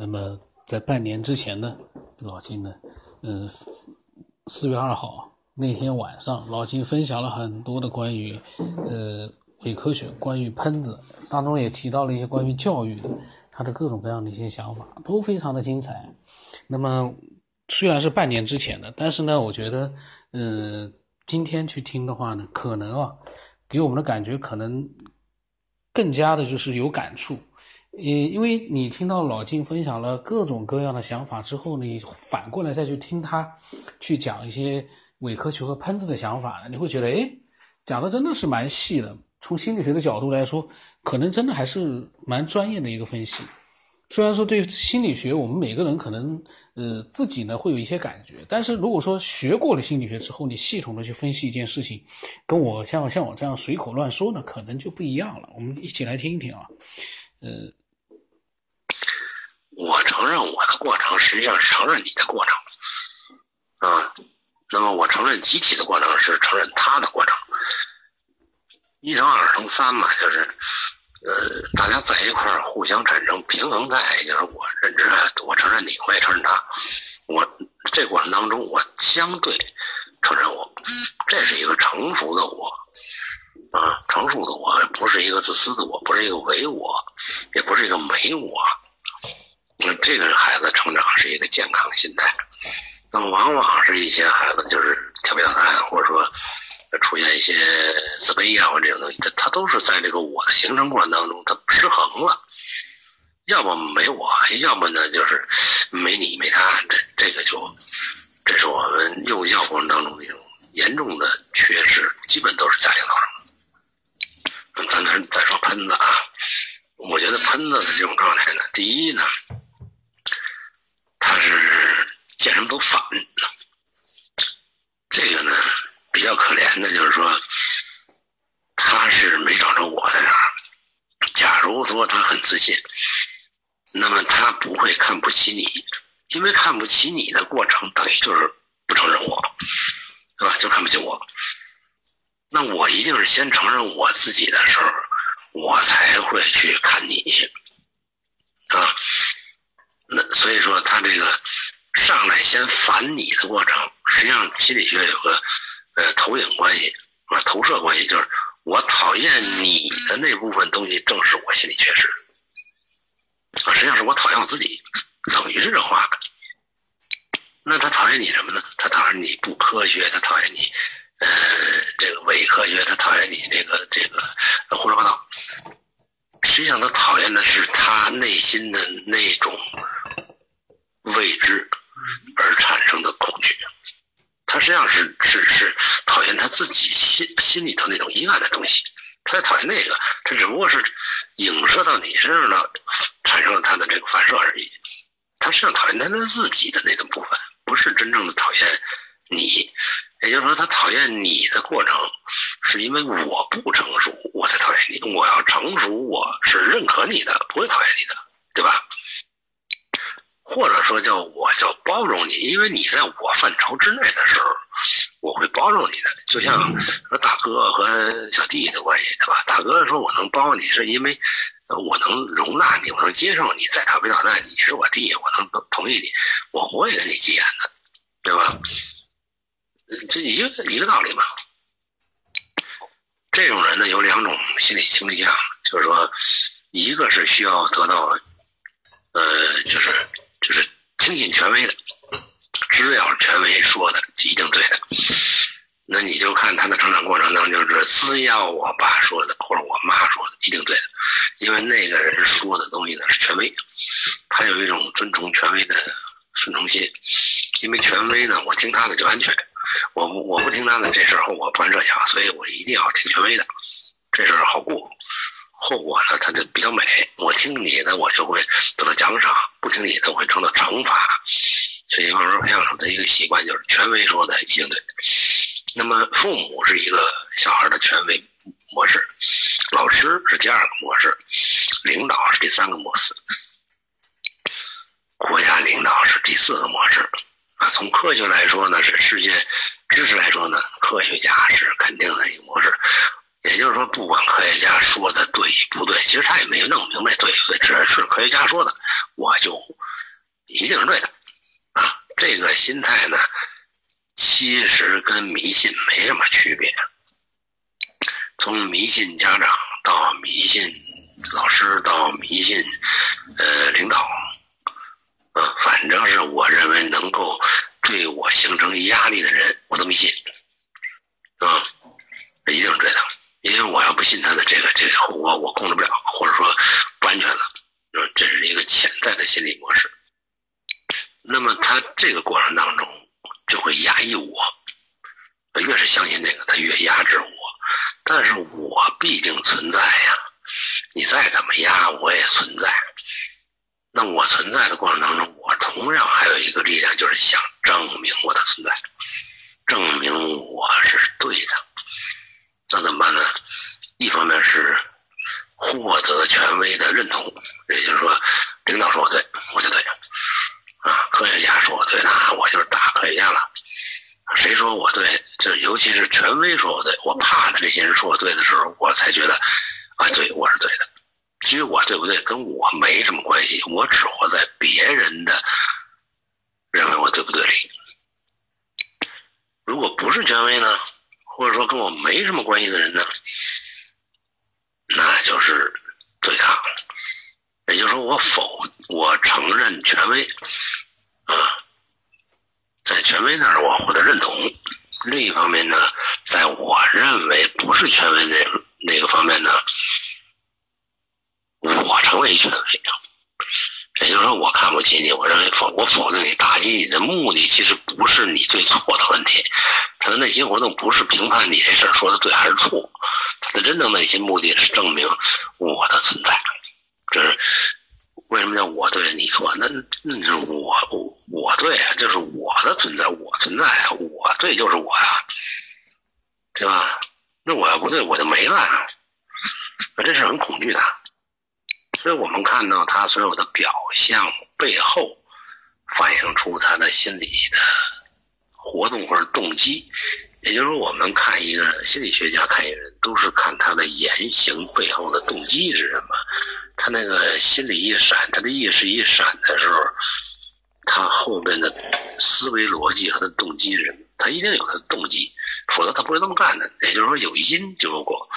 那么在半年之前呢，老金呢，嗯，四月二号那天晚上，老金分享了很多的关于呃伪科学、关于喷子当中也提到了一些关于教育的他的各种各样的一些想法，都非常的精彩。那么虽然是半年之前的，但是呢，我觉得，嗯，今天去听的话呢，可能啊，给我们的感觉可能更加的就是有感触。因因为你听到老金分享了各种各样的想法之后，你反过来再去听他去讲一些伪科学和喷子的想法呢，你会觉得，哎，讲的真的是蛮细的。从心理学的角度来说，可能真的还是蛮专业的一个分析。虽然说对心理学，我们每个人可能呃自己呢会有一些感觉，但是如果说学过了心理学之后，你系统的去分析一件事情，跟我像像我这样随口乱说呢，可能就不一样了。我们一起来听一听啊，呃。我承认我的过程实际上是承认你的过程，啊，那么我承认集体的过程是承认他的过程，一乘二乘三嘛，就是，呃，大家在一块互相产生平衡态，也就是我认知，我承认你，我也承认他，我这过程当中我相对承认我，这是一个成熟的我，啊，成熟的我不是一个自私的我，不是一个唯我，也不是一个没我。那这个孩子成长是一个健康心态，那么往往是一些孩子就是调皮捣蛋，或者说出现一些自卑啊或这种东西，他他都是在这个我的形成过程当中，他失衡了，要么没我，要么呢就是没你没他，这这个就这是我们幼教过程当中的一种严重的缺失，基本都是家庭造成的。咱再再说喷子啊，我觉得喷子的这种状态呢，第一呢。他是见什么都反，这个呢比较可怜的，就是说他是没找着我在哪。假如说他很自信，那么他不会看不起你，因为看不起你的过程等于就是不承认我，对吧？就看不起我。那我一定是先承认我自己的时候，我才会去看你，啊。那所以说，他这个上来先反你的过程，实际上心理学有个呃投影关系啊，投射关系，就是我讨厌你的那部分东西，正是我心理缺失啊。实际上是我讨厌我自己，等于是这话。那他讨厌你什么呢？他讨厌你不科学，他讨厌你呃这个伪科学，他讨厌你这个这个胡说八道。实际上，他讨厌的是他内心的那种未知而产生的恐惧。他实际上是是是讨厌他自己心心里头那种阴暗的东西。他在讨厌那个，他只不过是影射到你身上了，产生了他的这个反射而已。他实际上讨厌他的自己的那个部分，不是真正的讨厌你。也就是说，他讨厌你的过程，是因为我不成熟，我才讨厌你。我要成熟，我是认可你的，不会讨厌你的，对吧？或者说叫我叫包容你，因为你在我范畴之内的时候，我会包容你的。就像说大哥和小弟的关系，对吧？大哥说我能包容你，是因为我能容纳你，我能接受你。再调皮捣蛋，你是我弟，我能同意你，我不会跟你急眼的，对吧？这一个一个道理嘛。这种人呢，有两种心理倾向，就是说，一个是需要得到，呃，就是听信权威的，只要权威说的一定对的。那你就看他的成长过程当中，就是只要我爸说的或者我妈说的一定对的，因为那个人说的东西呢是权威，他有一种遵从权威的顺从心，因为权威呢，我听他的就安全。我我不听他的这事儿后果不堪设想，所以我一定要听权威的，这事儿好过。后果呢，他就比较美。我听你的，我就会得到奖赏；不听你的，我会受到惩罚。所以慢慢培养出的一个习惯，就是权威说的一定对。那么父母是一个小孩的权威模式，老师是第二个模式，领导是第三个模式，国家领导是第四个模式。啊，从科学来说呢，是世界知识来说呢，科学家是肯定的一个模式。也就是说，不管科学家说的对与不对，其实他也没弄明白对不对，只是是科学家说的，我就一定是对的，啊，这个心态呢，其实跟迷信没什么区别。从迷信家长到迷信老师到迷信呃领导，啊，反正是我认为能够对我形成压力的人，我都迷信，啊，这一定是对的，因为我要不信他的这个这个后果我控制不了，或者说不安全了，嗯，这是一个潜在的心理模式。那么他这个过程当中就会压抑我，越是相信这个，他越压制我。但是我必定存在呀，你再怎么压，我也存在。那我存在的过程当中，我同样还有一个力量，就是想证明我的存在，证明我是对的。那怎么办呢？一方面是获得权威的认同，也就是说，领导说我对，我就对。啊，科学家说我对，那我就是大科学家了。谁说我对，就尤其是权威说我对，我怕的这些人说我对的时候，我才觉得，啊，对，我是对的。其实我对不对跟我没什么关系，我只活在别人的认为我对不对里。如果不是权威呢，或者说跟我没什么关系的人呢，那就是对抗。也就是说，我否，我承认权威，啊，在权威那儿我获得认同；另一方面呢，在我认为不是权威那那个方面呢，我成为权威。也就是说，我看不起你，我认为否，我否定你，打击你的目的其实不是你对错的问题，他的内心活动不是评判你这事儿说的对还是错，他真正内心目的是证明我的存在。这是为什么叫我对你错？那那是我我对啊，就是我的存在，我存在啊，我对就是我呀，对吧？那我要不对，我就没了。那这是很恐惧的。所以我们看到他所有的表象背后，反映出他的心理的活动或者动机。也就是说，我们看一个心理学家看一个人，都是看他的言行背后的动机是什么。他那个心里一闪，他的意识一闪的时候，他后边的思维逻辑和他的动机是什么？他一定有他的动机，否则他不会这么干的。也就是说，有因就有果。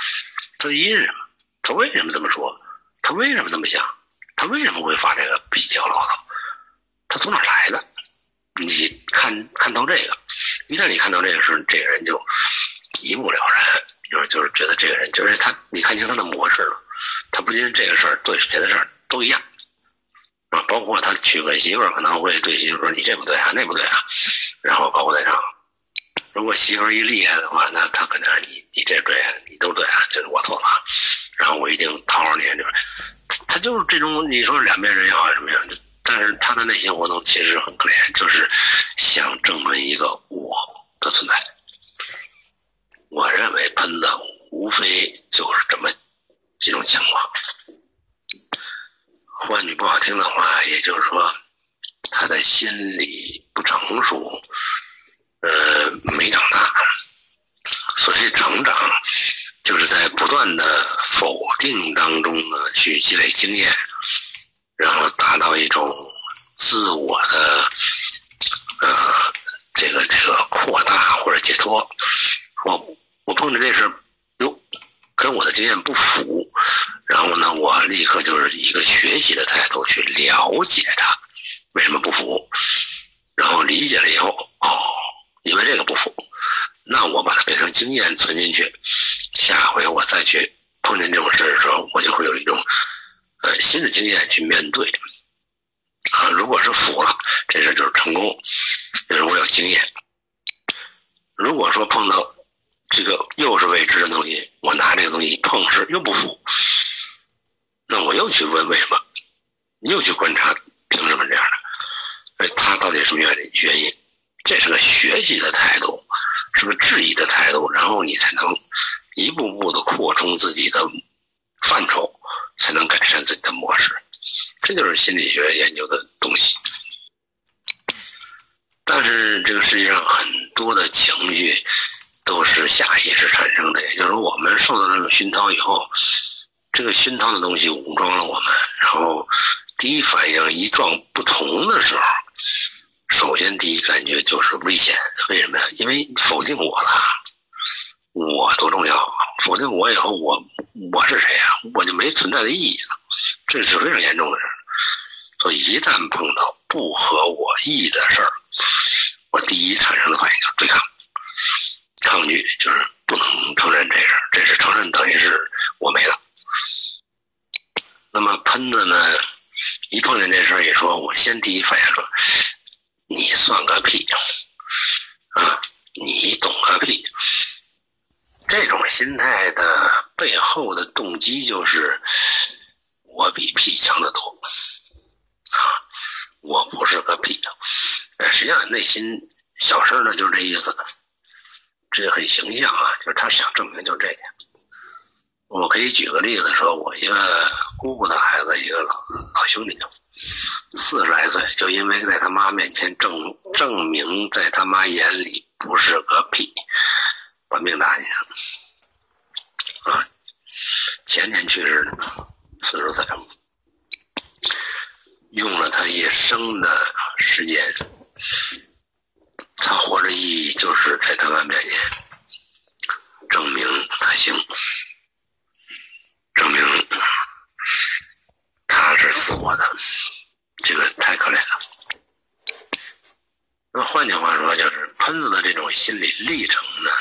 他的因是什么？他为什么这么说？他为什么这么想？他为什么会发这个比较唠叨？他从哪来的？你看看到这个，一旦你看到这个时候，这个人就一目了然，就是就是觉得这个人就是他，你看清他的模式了。他不仅这个事儿，对别的事儿都一样，啊，包括他娶个媳妇儿，可能会对媳妇儿说：“你这不对啊，那不对啊。”然后高高在上。如果媳妇儿一厉害的话，那他肯定你，你这对，你都对啊，就是我错了。啊然后我一定讨好你，就是他就是这种，你说两边人也好什么样，但是他的内心活动其实很可怜，就是想证明一个我的存在。我认为喷子无非就是这么。几种情况，换句不好听的话，也就是说，他的心理不成熟，呃，没长大，所以成长就是在不断的否定当中呢，去积累经验，然后达到一种自我的呃这个这个扩大或者解脱。我我碰着这事儿哟，跟我的经验不符。然后呢，我立刻就是一个学习的态度去了解他为什么不服，然后理解了以后，哦，因为这个不服，那我把它变成经验存进去，下回我再去碰见这种事儿的时候，我就会有一种呃新的经验去面对。啊，如果是服了，这事就是成功，就是我有经验。如果说碰到又是未知的东西，我拿这个东西碰试又不服。那我又去问为什么，又去观察凭什么这样的？哎，他到底什么原？原因？这是个学习的态度，是个质疑的态度，然后你才能一步步的扩充自己的范畴，才能改善自己的模式。这就是心理学研究的东西。但是这个世界上很多的情绪都是下意识产生的，也就是说，我们受到这种熏陶以后。这个熏陶的东西武装了我们，然后第一反应一撞不同的时候，首先第一感觉就是危险。为什么呀？因为否定我了，我多重要啊？否定我以后，我我是谁呀？我就没存在的意义了。这是非常严重的事儿。所以一旦碰到不合我意的事儿，我第一产生的反应就是对抗、抗拒，就是不能承认这事。这是承认，等于是我没了。那么喷子呢？一碰见这事儿，一说，我先第一反应说：“你算个屁啊！你懂个屁！”这种心态的背后的动机就是我比屁强得多啊！我不是个屁，实际上内心小声呢就是这意思，这很形象啊，就是他想证明就这点。我可以举个例子说，我一个姑姑的孩子，一个老老兄弟，四十来岁，就因为在他妈面前证证明，在他妈眼里不是个屁，把命搭进去了。啊，前年去世的，四十岁，用了他一生的时间，他活着意义就是在他妈面前证明他行。证明他是自我的，这个太可怜了。那换句话说，就是喷子的这种心理历程呢，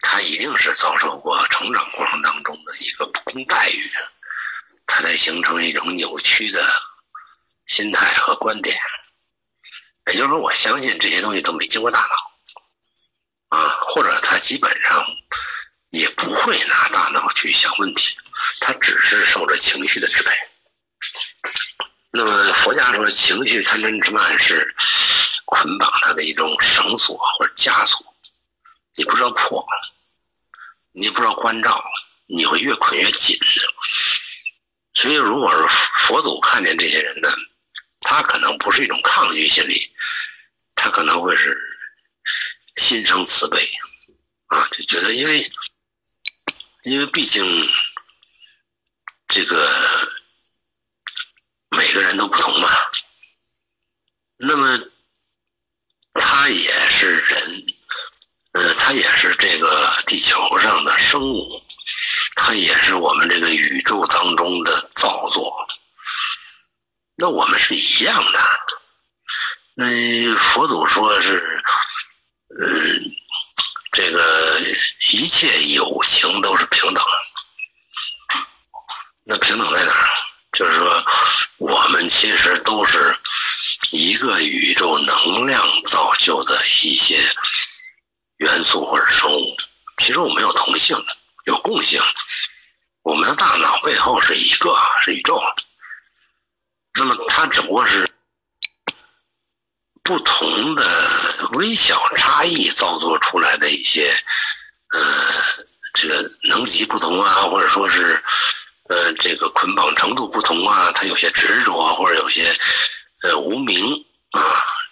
他一定是遭受过成长过程当中的一个不公待遇，他才形成一种扭曲的心态和观点。也就是说，我相信这些东西都没经过大脑啊，或者他基本上。也不会拿大脑去想问题，他只是受着情绪的支配。那么佛家说，情绪贪嗔痴慢是捆绑他的一种绳索或者枷锁，你不知道破，你不知道关照，你会越捆越紧。所以，如果是佛祖看见这些人呢，他可能不是一种抗拒心理，他可能会是心生慈悲啊，就觉得因为。因为毕竟，这个每个人都不同嘛。那么，他也是人，呃，他也是这个地球上的生物，他也是我们这个宇宙当中的造作。那我们是一样的。那佛祖说是，嗯。这个一切有情都是平等，那平等在哪儿？就是说，我们其实都是一个宇宙能量造就的一些元素或者生物。其实我们有同性，有共性。我们的大脑背后是一个，是宇宙。那么它只不过是。不同的微小差异造作出来的一些，呃，这个能级不同啊，或者说是，呃，这个捆绑程度不同啊，他有些执着，或者有些，呃，无名啊，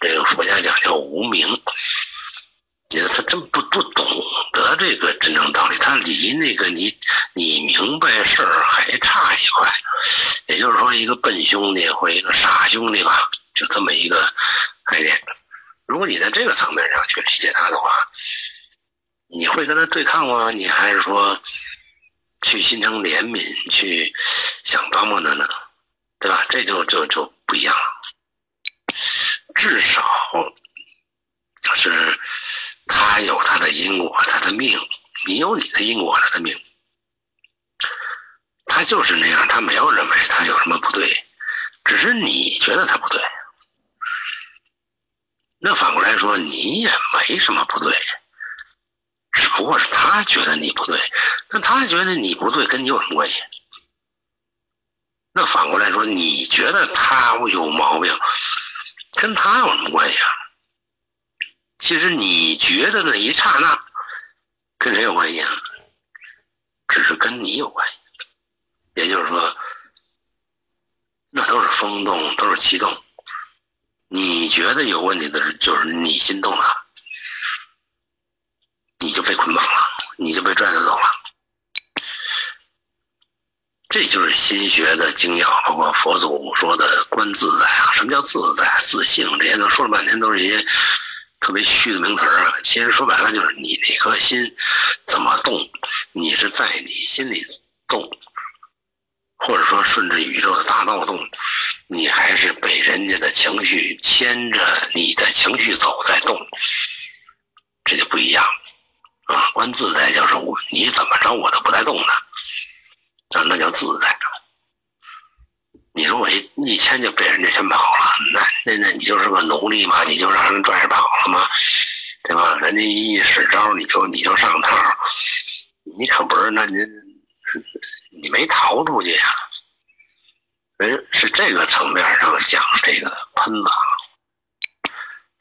这个佛家讲叫无名。你说他真不不懂得这个真正道理，他离那个你你明白事儿还差一块。也就是说，一个笨兄弟或一个傻兄弟吧，就这么一个。概念，如果你在这个层面上去理解他的话，你会跟他对抗吗？你还是说去心生怜悯，去想帮帮他呢？对吧？这就就就不一样了。至少他有他的因果，他的命；你有你的因果，他的命。他就是那样，他没有认为他有什么不对，只是你觉得他不对。那反过来说，你也没什么不对，只不过是他觉得你不对。那他觉得你不对，跟你有什么关系？那反过来说，你觉得他有毛病，跟他有什么关系啊？其实你觉得那一刹那，跟谁有关系啊？只是跟你有关系。也就是说，那都是风动，都是气动。你觉得有问题的是，就是你心动了，你就被捆绑了，你就被拽着走了。这就是心学的精要，包括佛祖说的“观自在”啊。什么叫自在、自性？这些都说了半天，都是一些特别虚的名词啊。其实说白了，就是你那颗心怎么动，你是在你心里动，或者说顺着宇宙的大道动，你还是被人家的情绪牵着你的情绪走在动，这就不一样啊。观自在就是我，你怎么着我都不带动的。啊，那叫自在。你说我一一千就被人家先跑了，那那那你就是个奴隶吗？你就让人拽着跑了吗？对吧？人家一使招，你就你就上套，你可不是？那你你没逃出去呀？人是这个层面上讲这个喷子，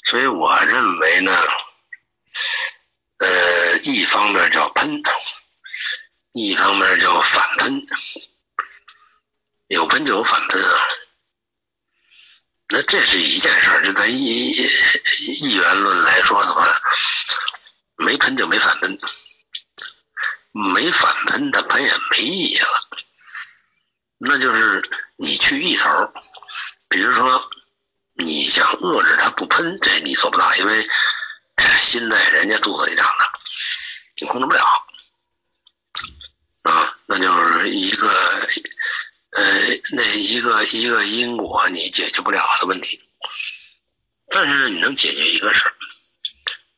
所以我认为呢，呃，一方面叫喷。一方面叫反喷，有喷就有反喷啊。那这是一件事儿，就咱一一元论来说的话，没喷就没反喷，没反喷他喷也没意义了。那就是你去一头，比如说你想遏制他不喷，这你做不到，因为 心在人家肚子里长的，你控制不了。啊，那就是一个，呃，那一个一个因果你解决不了的问题，但是你能解决一个事儿，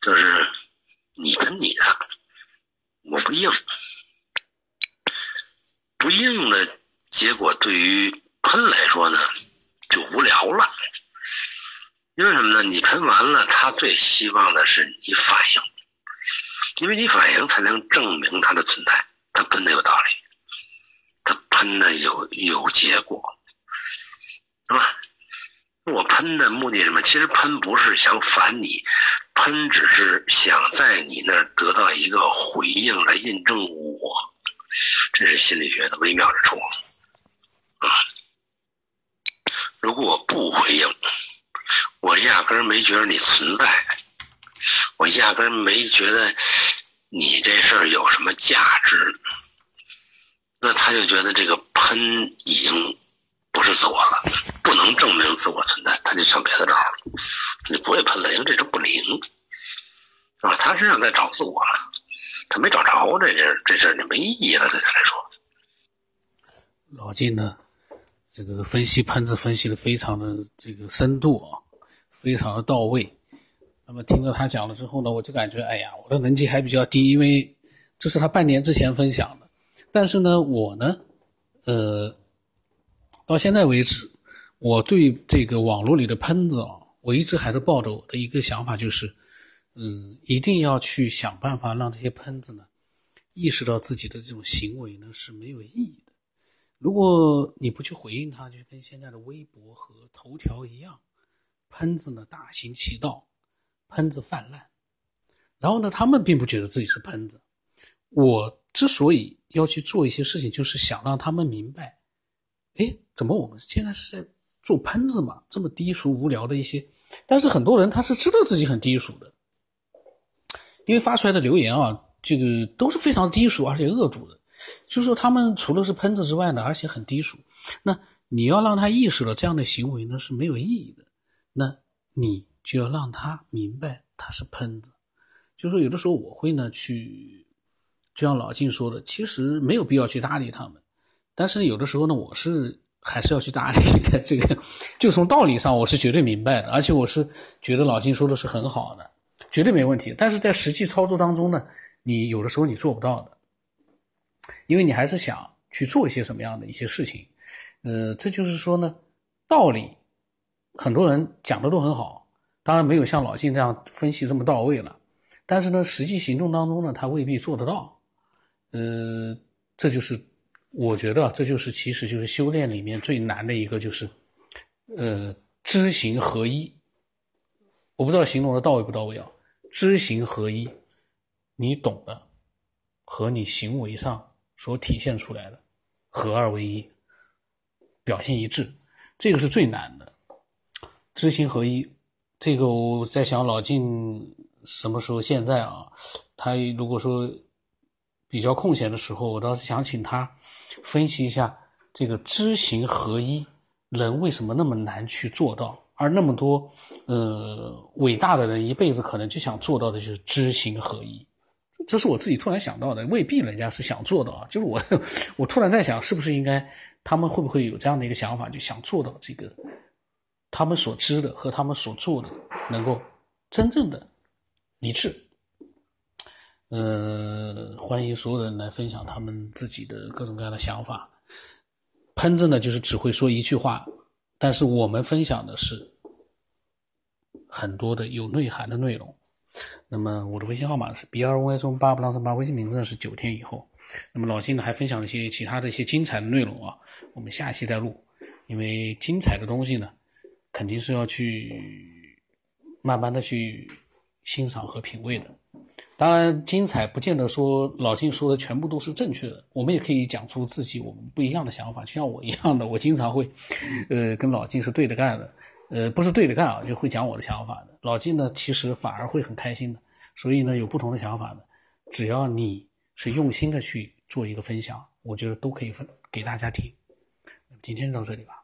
就是你喷你的，我不应，不应的结果对于喷来说呢，就无聊了，因为什么呢？你喷完了，他最希望的是你反应，因为你反应才能证明它的存在。他喷的有道理，喷的有有结果，是吧？我喷的目的什么？其实喷不是想反你，喷只是想在你那儿得到一个回应来印证我，这是心理学的微妙之处啊。如果我不回应，我压根儿没觉得你存在，我压根儿没觉得。你这事儿有什么价值？他就觉得这个喷已经不是自我了，不能证明自我存在，他就想别的招了。你不会喷了，因为这是不灵，是吧？他身上在找自我了，他没找着，这事儿这事儿就没意义了，对他来说。老金呢，这个分析喷子分析的非常的这个深度啊，非常的到位。那么听到他讲了之后呢，我就感觉，哎呀，我的能级还比较低，因为这是他半年之前分享的。但是呢，我呢，呃，到现在为止，我对这个网络里的喷子啊，我一直还是抱着我的一个想法，就是，嗯，一定要去想办法让这些喷子呢，意识到自己的这种行为呢是没有意义的。如果你不去回应他，就跟现在的微博和头条一样，喷子呢大行其道。喷子泛滥，然后呢，他们并不觉得自己是喷子。我之所以要去做一些事情，就是想让他们明白，哎，怎么我们现在是在做喷子嘛？这么低俗无聊的一些，但是很多人他是知道自己很低俗的，因为发出来的留言啊，这个都是非常低俗而且恶毒的，就是说他们除了是喷子之外呢，而且很低俗。那你要让他意识到这样的行为呢是没有意义的，那你。就要让他明白他是喷子，就是说有的时候我会呢去，就像老静说的，其实没有必要去搭理他们，但是有的时候呢，我是还是要去搭理的。这个就从道理上我是绝对明白的，而且我是觉得老静说的是很好的，绝对没问题。但是在实际操作当中呢，你有的时候你做不到的，因为你还是想去做一些什么样的一些事情。呃，这就是说呢，道理很多人讲的都很好。当然没有像老晋这样分析这么到位了，但是呢，实际行动当中呢，他未必做得到。呃，这就是我觉得，这就是其实就是修炼里面最难的一个，就是呃知行合一。我不知道形容的到位不到位啊？知行合一，你懂的和你行为上所体现出来的合二为一，表现一致，这个是最难的。知行合一。这个我在想，老晋什么时候？现在啊，他如果说比较空闲的时候，我倒是想请他分析一下这个知行合一，人为什么那么难去做到？而那么多呃伟大的人一辈子可能就想做到的就是知行合一，这是我自己突然想到的，未必人家是想做到啊。就是我 我突然在想，是不是应该他们会不会有这样的一个想法，就想做到这个他们所知的和他们所做的能够真正的一致。呃，欢迎所有人来分享他们自己的各种各样的想法。喷子呢，就是只会说一句话，但是我们分享的是很多的有内涵的内容。那么我的微信号码是 b r y 中八不浪三八，微信名字是九天以后。那么老金呢还分享了一些其他的一些精彩的内容啊，我们下期再录。因为精彩的东西呢，肯定是要去慢慢的去欣赏和品味的。当然，精彩不见得说老金说的全部都是正确的，我们也可以讲出自己我们不一样的想法。就像我一样的，我经常会，呃，跟老金是对着干的，呃，不是对着干啊，就会讲我的想法的。老金呢，其实反而会很开心的。所以呢，有不同的想法呢，只要你是用心的去做一个分享，我觉得都可以分给大家听。今天就到这里吧。